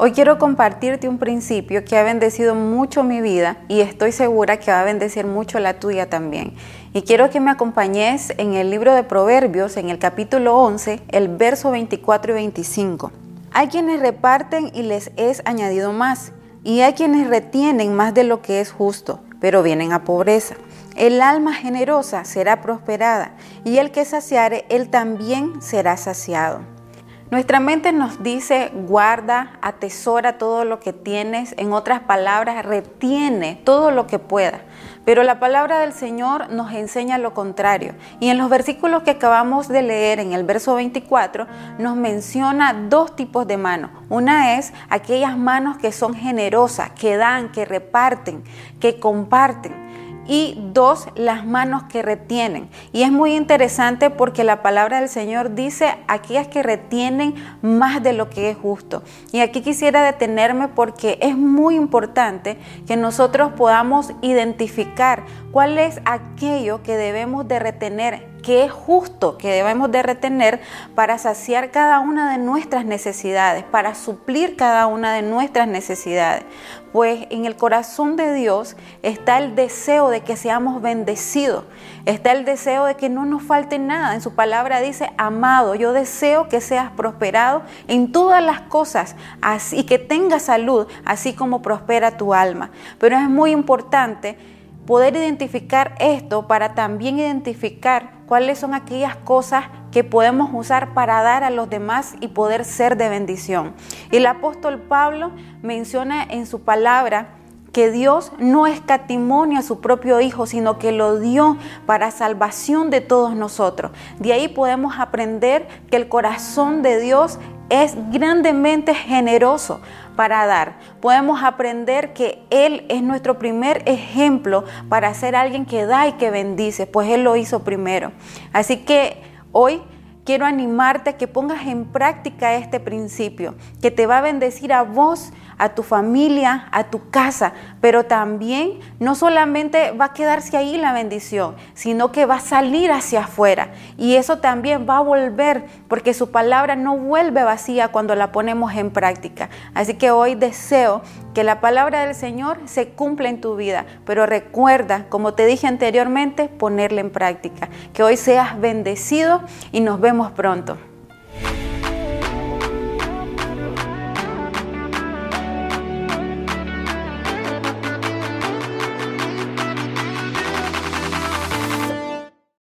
Hoy quiero compartirte un principio que ha bendecido mucho mi vida y estoy segura que va a bendecir mucho la tuya también. Y quiero que me acompañes en el libro de Proverbios, en el capítulo 11, el verso 24 y 25. Hay quienes reparten y les es añadido más, y hay quienes retienen más de lo que es justo, pero vienen a pobreza. El alma generosa será prosperada, y el que saciare, él también será saciado. Nuestra mente nos dice, guarda, atesora todo lo que tienes, en otras palabras, retiene todo lo que pueda. Pero la palabra del Señor nos enseña lo contrario. Y en los versículos que acabamos de leer, en el verso 24, nos menciona dos tipos de manos. Una es aquellas manos que son generosas, que dan, que reparten, que comparten y dos, las manos que retienen. Y es muy interesante porque la palabra del Señor dice aquellas que retienen más de lo que es justo. Y aquí quisiera detenerme porque es muy importante que nosotros podamos identificar cuál es aquello que debemos de retener que es justo que debemos de retener para saciar cada una de nuestras necesidades, para suplir cada una de nuestras necesidades. Pues en el corazón de Dios está el deseo de que seamos bendecidos, está el deseo de que no nos falte nada. En su palabra dice, amado, yo deseo que seas prosperado en todas las cosas y que tengas salud, así como prospera tu alma. Pero es muy importante poder identificar esto para también identificar cuáles son aquellas cosas que podemos usar para dar a los demás y poder ser de bendición. El apóstol Pablo menciona en su palabra que Dios no escatimó a su propio Hijo, sino que lo dio para salvación de todos nosotros. De ahí podemos aprender que el corazón de Dios es grandemente generoso para dar. Podemos aprender que Él es nuestro primer ejemplo para ser alguien que da y que bendice, pues Él lo hizo primero. Así que hoy quiero animarte a que pongas en práctica este principio, que te va a bendecir a vos, a tu familia, a tu casa, pero también no solamente va a quedarse ahí la bendición, sino que va a salir hacia afuera. Y eso también va a volver, porque su palabra no vuelve vacía cuando la ponemos en práctica. Así que hoy deseo que la palabra del Señor se cumpla en tu vida, pero recuerda, como te dije anteriormente, ponerla en práctica. Que hoy seas bendecido y nos vemos pronto.